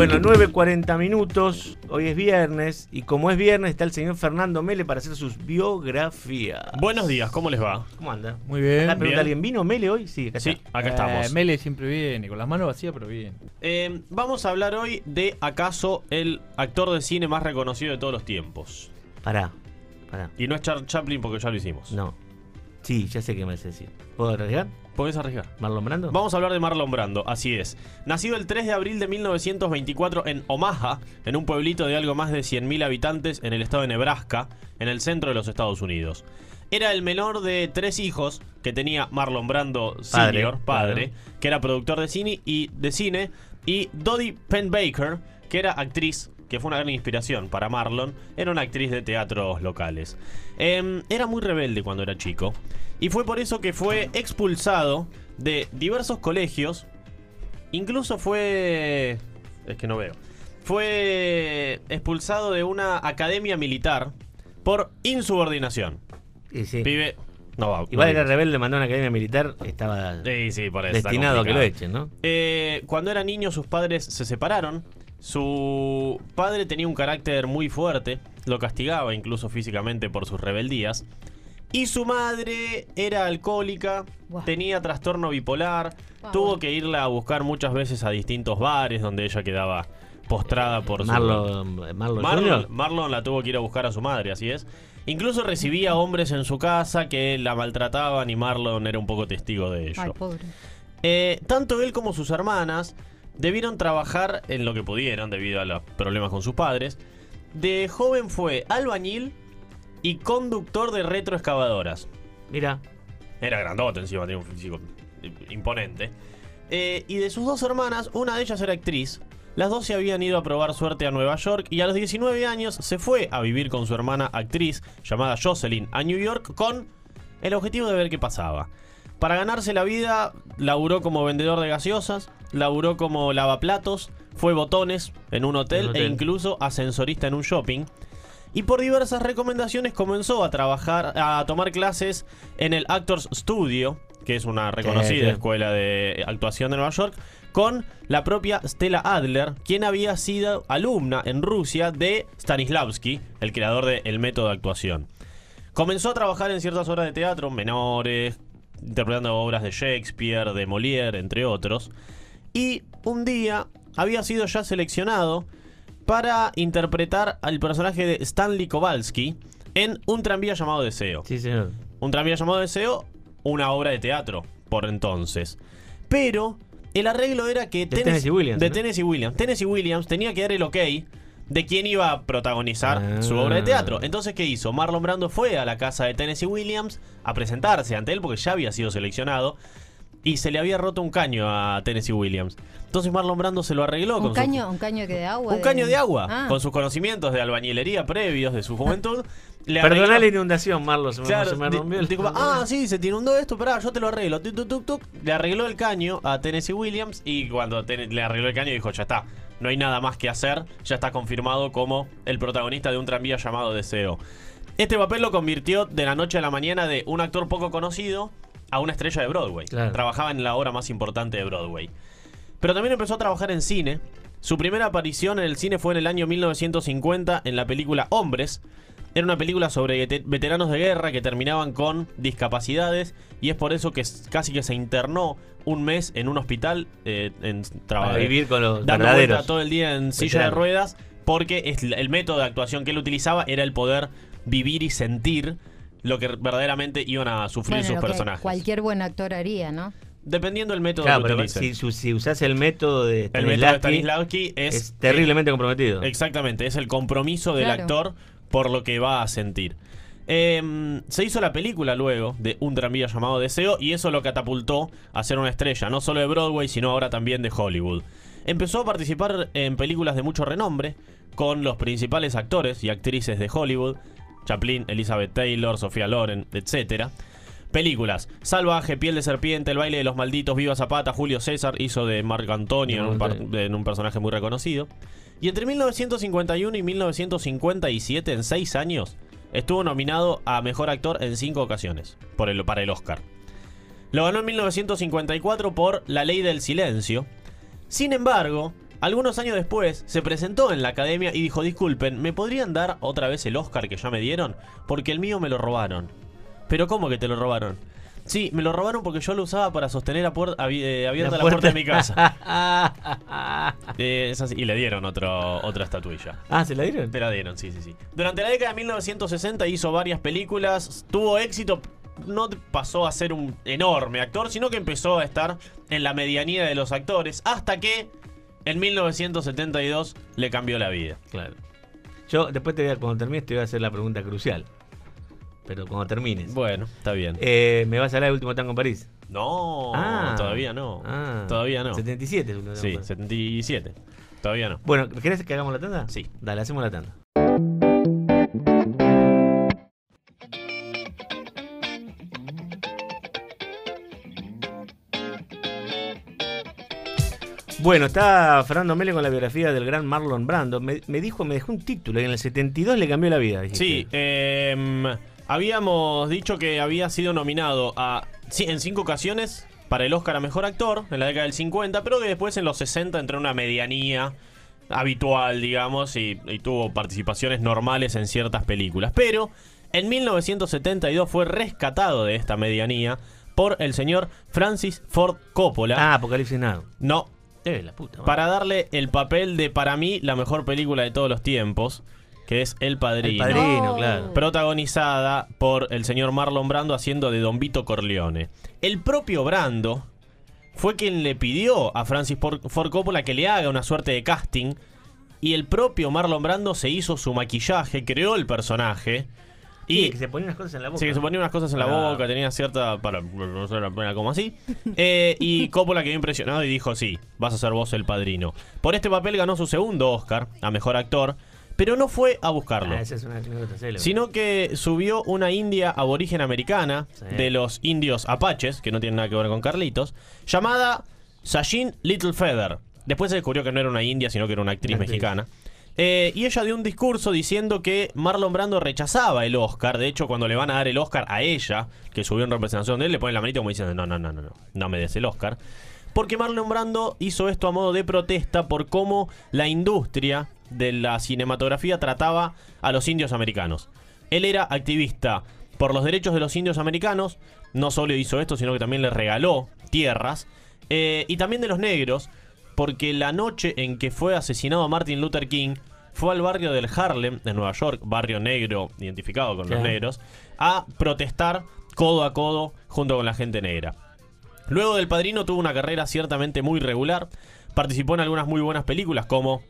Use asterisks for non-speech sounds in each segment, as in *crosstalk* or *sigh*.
Bueno, 9.40 minutos, hoy es viernes y como es viernes está el señor Fernando Mele para hacer sus biografías. Buenos días, ¿cómo les va? ¿Cómo anda? Muy bien. Acá pregunta Bien. alguien, ¿vino Mele hoy? Sí, acá Sí, está. acá Eh, estamos. Mele siempre viene, con las manos vacías, pero bien. Eh, vamos a hablar hoy de acaso el actor de cine más reconocido de todos los tiempos. Pará, pará. Y no es Charles Chaplin porque ya lo hicimos. No. Sí, ya sé qué me vas a decir. ¿Puedo arriesgar? ¿Podés arriesgar? ¿Marlon Brando? Vamos a hablar de Marlon Brando, así es. Nacido el 3 de abril de 1924 en Omaha, en un pueblito de algo más de 100.000 habitantes en el estado de Nebraska, en el centro de los Estados Unidos. Era el menor de tres hijos que tenía Marlon Brando Padre, Sr., padre, claro. que era productor de cine y de cine, y Dodie Penbaker, que era actriz, que fue una gran inspiración para Marlon, era una actriz de teatros locales. Em, era muy rebelde cuando era chico, y fue por eso que fue expulsado de diversos colegios, incluso fue... es que no veo. Fue expulsado de una academia militar por insubordinación. Y sí. No va. Igual no era rebelde, mandó a una academia militar, estaba Sí, sí, por eso. destinado a que lo echen, ¿no? Eh, cuando era niño sus padres se separaron. Su padre tenía un carácter muy fuerte, lo castigaba incluso físicamente por sus rebeldías. Y su madre era alcohólica, tenía trastorno bipolar, Ah, tuvo que irla a buscar muchas veces a distintos bares donde ella quedaba postrada por su... Marlon, Marlon, Marlon, Jr. Marlon la tuvo que ir a buscar a su madre, así es. Incluso recibía hombres en su casa que la maltrataban y Marlon era un poco testigo de ello. Ay, pobre. Eh, tanto él como sus hermanas debieron trabajar en lo que pudieron debido a los problemas con sus padres. De joven fue albañil y conductor de retroexcavadoras. Mira, Era grandote encima, tenía un físico imponente. Eh, y de sus dos hermanas, una de ellas era actriz. Las dos se habían ido a probar suerte a Nueva York y a los 19 años se fue a vivir con su hermana actriz, llamada Jocelyn, a New York con el objetivo de ver qué pasaba. Para ganarse la vida, laburó como vendedor de gaseosas, laburó como lavaplatos, fue botones en un hotel, En un hotel. e incluso ascensorista en un shopping. Y por diversas recomendaciones comenzó a trabajar, a tomar clases en el Actors Studio, que es una reconocida sí. escuela de actuación de Nueva York, con la propia Stella Adler, quien había sido alumna en Rusia de Stanislavski, el creador del método de actuación. Comenzó a trabajar en ciertas obras de teatro menores, interpretando obras de Shakespeare, de Molière, entre otros. Y un día había sido ya seleccionado para interpretar al personaje de Stanley Kowalski en Un tranvía llamado Deseo. sí, señor. Un tranvía llamado Deseo, una obra de teatro por entonces. Pero el arreglo era que De Tennessee Williams, de ¿no? Tennessee Williams, Tennessee Williams tenía que dar el ok de quién iba a protagonizar Ah. su obra de teatro. Entonces, ¿qué hizo? Marlon Brando fue a la casa de Tennessee Williams a presentarse ante él porque ya había sido seleccionado y se le había roto un caño a Tennessee Williams. Entonces Marlon Brando se lo arregló con ¿Un su- caño, ¿Un caño que de agua? un caño de agua, Ah. con sus conocimientos de albañilería previos de su juventud. *laughs* le arregló- la inundación, Marlon, se me, Claro, se me di- rompió el- *laughs* ah, sí, se te inundó esto, pará, yo te lo arreglo. Tuc, tuc, tuc, tuc. Le arregló el caño a Tennessee Williams y cuando Ten- le arregló el caño dijo, ya está, no hay nada más que hacer, ya está confirmado como el protagonista de un tranvía llamado Deseo. Este papel lo convirtió de la noche a la mañana de un actor poco conocido a una estrella de Broadway. Claro. Trabajaba en la obra más importante de Broadway. Pero también empezó a trabajar en cine. Su primera aparición en el cine fue en el año 1950 en la película Hombres. Era una película sobre vete- veteranos de guerra que terminaban con discapacidades y es por eso que casi que se internó un mes en un hospital eh, en trabajo vivir con los dando vuelta todo el día en silla de ruedas porque es el método de actuación que él utilizaba era el poder vivir y sentir lo que verdaderamente iban a sufrir Bueno, sus lo que personajes. cualquier buen actor haría, ¿no? Dependiendo del método Claro, que pero si, si usás el método de el método de Stanislavski, es, es terriblemente comprometido. Exactamente, es el compromiso del Claro. actor por lo que va a sentir. Em, se hizo la película luego de Un tranvía llamado Deseo y eso lo catapultó a ser una estrella, no solo de Broadway, sino ahora también de Hollywood. Empezó a participar en películas de mucho renombre con los principales actores y actrices de Hollywood, Chaplin, Elizabeth Taylor, Sofía Loren, etc. Películas: Salvaje, Piel de Serpiente, El baile de los malditos, Viva Zapata, Julio César hizo de Marco Antonio en un, en un personaje muy reconocido. Y entre 1951 y 1957, en seis años, estuvo nominado a Mejor Actor en cinco ocasiones por el, para el Oscar. Lo ganó en 1954 por La Ley del Silencio. Sin embargo, Algunos años después se presentó en la academia y dijo, disculpen, ¿me podrían dar otra vez el Oscar que ya me dieron? Porque el mío me lo robaron. ¿Pero cómo que te lo robaron? Sí, me lo robaron porque yo lo usaba para sostener a eh, abierta la, puerta de mi casa. *laughs* Eh, es así. Y le dieron otro, otra estatuilla. ah, ¿se la dieron? Te la dieron, sí, sí, sí. Durante la década de 1960 hizo varias películas, tuvo éxito, no pasó a ser un enorme actor, sino que empezó a estar en la medianía de los actores, hasta que en 1972 le cambió la vida. Claro. Yo después te voy a, cuando termines te voy a hacer la pregunta crucial. Pero cuando termines. Bueno, está bien. Eh, ¿Me vas a hablar del último tango en París? No, Ah. todavía no. Ah. Todavía no. 77 es el último tango Sí, París. 77. Todavía no. Bueno, ¿querés que hagamos la tanda? Sí. Dale, hacemos la tanda. Bueno, está Fernando Mele con la biografía del gran Marlon Brando. Me, me dijo, me dejó un título y en el 72 le cambió la vida. dijiste. Sí, em, habíamos dicho que había sido nominado a, en cinco ocasiones para el Oscar a Mejor Actor en la década del 50, pero que después en los 60 entró en una medianía habitual, digamos, y, y tuvo participaciones normales en ciertas películas. Pero en 1972 fue rescatado de esta medianía por el señor Francis Ford Coppola. Ah, Apocalipsis Now. No, Eh, la puta. madre. para darle el papel de, para mí, la mejor película de todos los tiempos, que es El El Padrino padrino, No. claro. protagonizada por el señor Marlon Brando haciendo de Don Vito Corleone. El propio Brando fue quien le pidió a Francis Ford Coppola que le haga una suerte de casting y el propio Marlon Brando se hizo su maquillaje, creó el personaje Sí, y que se ponían las cosas en la boca. Sí, que se ponía unas cosas en la Ah. boca, tenía cierta. Para no la pena como así. Eh, y Coppola quedó impresionado y dijo: Sí, vas a ser vos el padrino. Por este papel ganó su segundo Oscar a mejor actor, pero no fue a buscarlo. Ah, esa es una anécdota célebre. Sino que subió una india aborigen americana Sí. de los indios apaches, que no tiene nada que ver con Carlitos, llamada Sashin Little Feather. Después se descubrió que no era una india, sino que era una actriz Una actriz. mexicana. Eh, y ella dio un discurso diciendo que Marlon Brando rechazaba el Oscar. De hecho, cuando le van a dar el Oscar a ella, que subió en representación de él, le ponen la manita como diciendo: No, no, no, no, no, no me des el Oscar. Porque Marlon Brando hizo esto a modo de protesta por cómo la industria de la cinematografía trataba a los indios americanos. Él era activista por los derechos de los indios americanos, no solo hizo esto, sino que también les regaló tierras, eh, y también de los negros, porque la noche en que fue asesinado Martin Luther King, fue al barrio del Harlem, en Nueva York, barrio negro identificado con los negros, a protestar codo a codo junto con la gente negra. Luego del Padrino tuvo una carrera ciertamente muy regular. Participó en algunas muy buenas películas como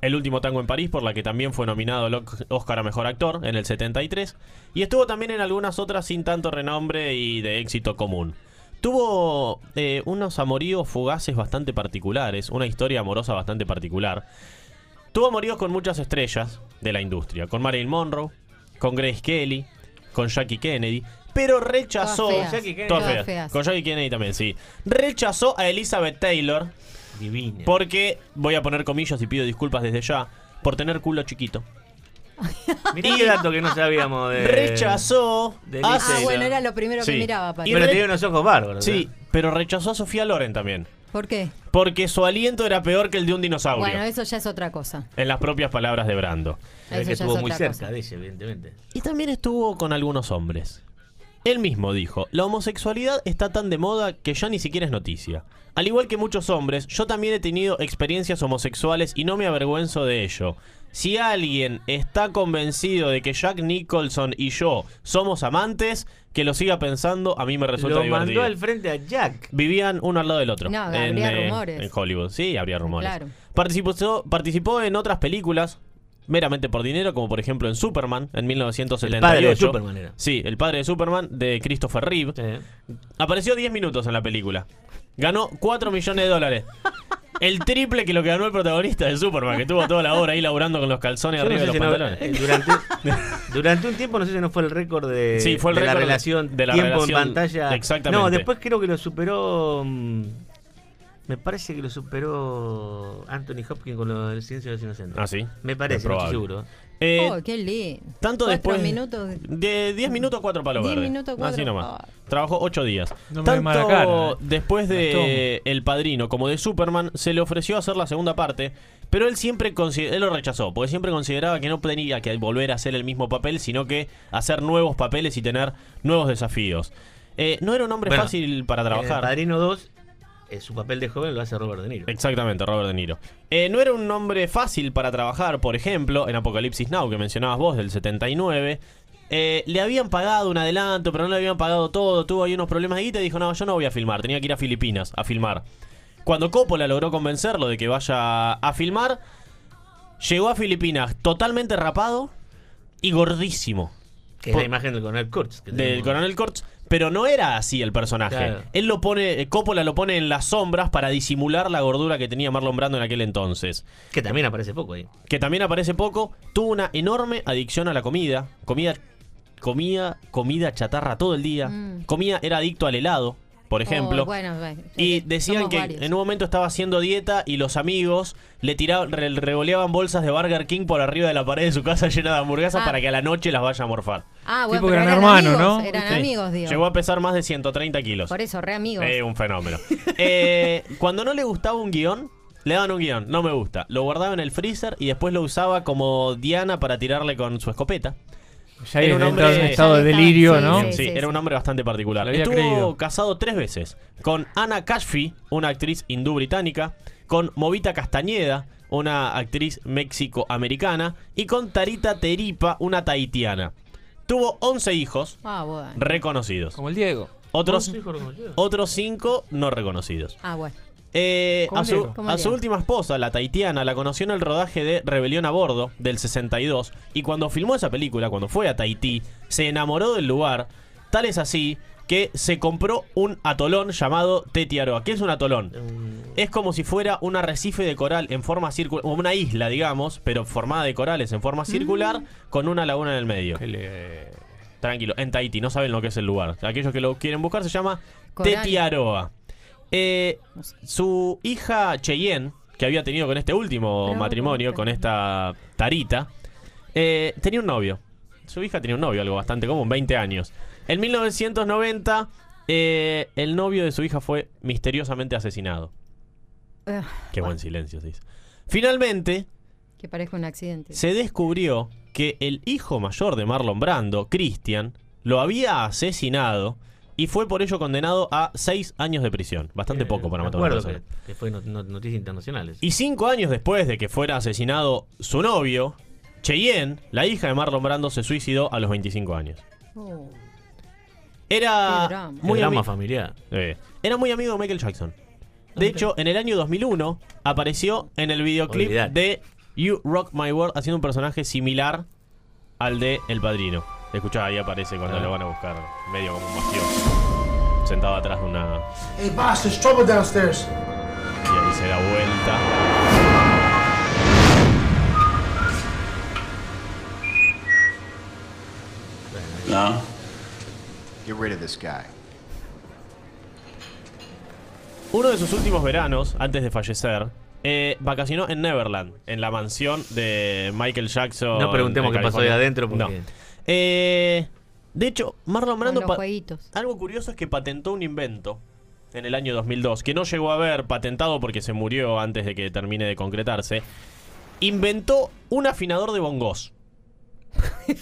El último tango en París, por la que también fue nominado al Oscar a Mejor Actor en el 73. Y estuvo también en algunas otras sin tanto renombre y de éxito común. Tuvo eh, unos amoríos fugaces bastante particulares, una historia amorosa bastante particular. Tuvo amoríos con muchas estrellas de la industria, con Marilyn Monroe, con Grace Kelly, con Jackie Kennedy, pero rechazó... Todas feas. Jackie Kennedy. Todas Todas feas. feas. Con Jackie Kennedy también, sí. Rechazó a Elizabeth Taylor Divina. porque, voy a poner comillas y pido disculpas desde ya, por tener culo chiquito. *laughs* Mirá qué dato que no sabíamos de. Rechazó de Ah, bueno, era lo primero que miraba. Y Pero tiene unos ojos bárbaros. Sí, ¿eh? pero rechazó a Sofía Loren también. ¿Por qué? Porque su aliento era peor que el de un dinosaurio. Bueno, eso ya es otra cosa. En las propias palabras de Brando. Eso que ya estuvo es muy cerca cosa. de ella, evidentemente. Y también estuvo con algunos hombres. Él mismo dijo, la homosexualidad está tan de moda que ya ni siquiera es noticia. Al igual que muchos hombres, yo también he tenido experiencias homosexuales y no me avergüenzo de ello. Si alguien está convencido de que Jack Nicholson y yo somos amantes, que lo siga pensando, a mí me resulta Lo divertido. mandó al frente a Jack. Vivían uno al lado del otro. No, en, habría eh, rumores. en Hollywood. Sí, habría rumores. Claro. Participó, participó en otras películas, meramente por dinero, como por ejemplo en Superman, en 1978. El padre de Superman era. Sí, el padre de Superman, de Christopher Reeve. Sí. Apareció 10 minutos en la película. Ganó 4 millones de dólares. *laughs* El triple que lo que ganó el protagonista de Superman, que tuvo toda la hora ahí laburando con los calzones Yo no arriba sé de los si no- pantalones. eh, durante, *laughs* durante un tiempo, no sé si no fue el récord de, Sí, fue el de la relación de la tiempo relación- en pantalla. exactamente. No, después creo que lo superó. mm, Me parece que lo superó Anthony Hopkins con lo del silencio de los inocentes. Ah, sí. Me parece, no estoy seguro. Eh, oh, qué lindo. tanto Cuatro después. minutos. De 10 minutos, 4 palos 10 verdes. minutos, cuatro. Así nomás. Ah. Trabajó 8 días. No me Tanto cara, eh. después de El Padrino como de Superman, se le ofreció hacer la segunda parte, pero él siempre él lo rechazó, porque siempre consideraba que no tenía que volver a hacer el mismo papel, sino que hacer nuevos papeles y tener nuevos desafíos. Eh, no era un hombre Bueno, fácil para En El trabajar. Padrino 2, eh, su papel de joven lo hace Robert De Niro. Exactamente, Robert De Niro. Eh, no era un hombre fácil para trabajar, por ejemplo, en Apocalipsis Now, que mencionabas vos, del 79. eh, le habían pagado un adelanto, pero no le habían pagado todo. Tuvo ahí unos problemas de guita y dijo: No, yo no voy a filmar. Tenía que ir a Filipinas a filmar. Cuando Coppola logró convencerlo de que vaya a filmar, llegó a Filipinas totalmente rapado y gordísimo. Que es la imagen del coronel Kurtz. que Del tenemos. coronel Kurtz. Pero no era así el personaje. Claro. Él lo pone, Coppola lo pone en las sombras para disimular la gordura que tenía Marlon Brando en aquel entonces. Que también aparece poco ahí. Que también aparece poco. Tuvo una enorme adicción a la comida. Comida, comida, comida chatarra todo el día. Mm. Comía, era adicto al helado, por ejemplo. Oh, bueno, bueno, Y decían que varios. en un momento estaba haciendo dieta y los amigos le tiraban, re- revoleaban bolsas de Burger King por arriba de la pared de su casa *laughs* llena de hamburguesas Ah. para que a la noche las vaya a morfar. Ah, bueno, pero eran Hermano, amigos, ¿no? Eran Sí. amigos, digo. Llegó a pesar más de 130 kilos. Por eso, re amigos. Eh, un fenómeno. *laughs* Eh, cuando no le gustaba un guion, le daban un guion, no me gusta. Lo guardaba en el freezer y después lo usaba como Diana para tirarle con su escopeta. Ya Era un entrado en hombre- un estado de delirio, sí, ¿no? Sí, sí, era un hombre bastante particular. Estuvo creído. casado tres veces. Con Anna Cashfi, una actriz hindú británica. Con Movita Castañeda, una actriz méxico-americana. Y con Tarita Teripa, una tahitiana. Tuvo 11 hijos Ah, bueno. reconocidos. Como el Diego. Otros, Once hijos reconocidos. otros 5 no reconocidos. Ah, bueno. Eh, ¿Cómo a, su, última esposa, la taitiana, la conoció en el rodaje de Rebelión a Bordo del 62 y cuando filmó esa película, cuando fue a Tahití, se enamoró del lugar, tal es así que se compró un atolón llamado Tetiaroa. ¿Qué es un atolón? Un- Es como si fuera un arrecife de coral en forma circular, o una isla, digamos, pero formada de corales en forma circular con una laguna en el medio. Le- Tranquilo, en Tahití, no saben lo que es el lugar. Aquellos que lo quieren buscar se llama. Tetiaroa. Eh, su hija Cheyenne, que había tenido con este último Pero, matrimonio, ¿cómo con esta Tarita, eh, tenía un novio. Su hija tenía un novio, algo bastante común, 20 años. En 1990, eh, el novio de su hija fue misteriosamente asesinado. Qué bueno, buen silencio se hizo. Finalmente, Que parezca un accidente. se descubrió que el hijo mayor de Marlon Brando, Christian, lo había asesinado y fue por ello condenado a seis años de prisión. Bastante Eh, poco para matar a una persona. que, que fue not- not- noticias internacionales. Y cinco años después de que fuera asesinado su novio, Cheyenne, la hija de Marlon Brando, se suicidó a los 25 años. Oh, Era drama. Muy, drama ami- familiar. eh, era muy amigo de Michael Jackson. De hecho, en el año 2001 apareció en el videoclip Olvidate. de You Rock My World haciendo un personaje similar al de El Padrino. Escuchá, ahí aparece cuando lo van a buscar, medio como un mafioso, sentado atrás de una... Hey, boss, there's trouble downstairs. Y ahí se da vuelta. No? Get rid of this guy. Uno de sus últimos veranos, antes de fallecer, eh, vacacionó en Neverland, en la mansión de Michael Jackson. No preguntemos qué pasó ahí adentro No. Eh, de hecho, Marlon Brando... los pa- jueguitos. Algo curioso es que patentó un invento en el año 2002, que no llegó a haber patentado porque se murió antes de que termine de concretarse. Inventó un afinador de bongos. *laughs*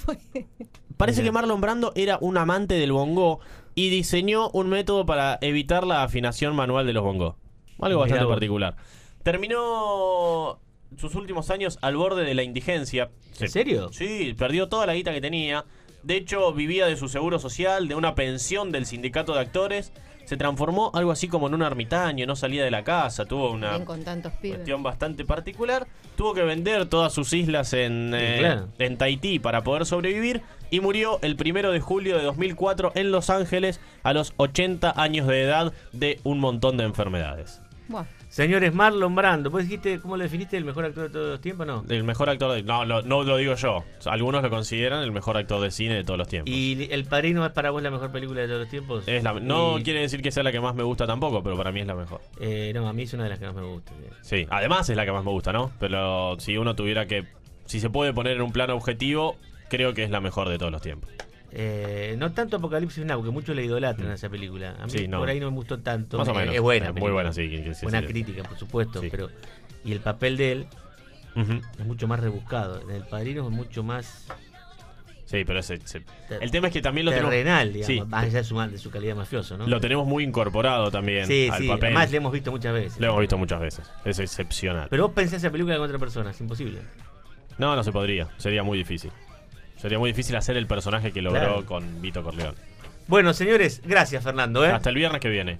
Parece que Marlon Brando era un amante del bongo y diseñó un método para evitar la afinación manual de los bongos. Algo bastante particular. Terminó sus últimos años al borde de la indigencia. ¿En serio? Sí, perdió toda la guita que tenía. De hecho, vivía de su seguro social, de una pensión del sindicato de actores. Se transformó algo así como en un ermitaño, no salía de la casa, tuvo una Bien con tantos pibes. cuestión bastante particular. Tuvo que vender todas sus islas en, Sí, eh, claro. en Tahití para poder sobrevivir y murió el primero de julio de 2004 en Los Ángeles a los 80 años de edad de un montón de enfermedades. Bueno, Señores, Marlon Brando. ¿Vos dijiste cómo lo definiste el mejor actor de todos los tiempos? No. El mejor actor de... No, lo- no lo digo yo. Algunos lo consideran el mejor actor de cine de todos los tiempos. ¿Y El Padrino es para vos la mejor película de todos los tiempos? Es la- no Y- quiere decir que sea la que más me gusta tampoco, pero para mí es la mejor. eh, no, a mí es una de las que más me gusta. Sí, además es la que más me gusta, ¿no? Pero si uno tuviera que... Si se puede poner en un plano objetivo, creo que es la mejor de todos los tiempos. Eh, no tanto Apocalipsis Now, porque muchos le idolatran a esa película. A mí Sí, no. por ahí no me gustó tanto. Más o Eh, menos. Es buena. Muy buena, sí, que- que sí, Buena sí. crítica, por supuesto. Pero Y el papel de él es mucho más rebuscado. En El Padrino es mucho más Sí, pero ese, el tema es que también lo terrenal, tenemos, digamos, sí, más allá de su, de su calidad mafioso, ¿no? lo tenemos muy incorporado también al papel. además le hemos visto muchas veces. Lo hemos visto muchas veces. Es excepcional. Pero vos pensás esa película con otra persona, es imposible. No, no se podría. Sería muy difícil. Sería muy difícil hacer el personaje que logró Claro. con Vito Corleone. Bueno, señores, gracias Fernando. ¿eh? Hasta el viernes que viene.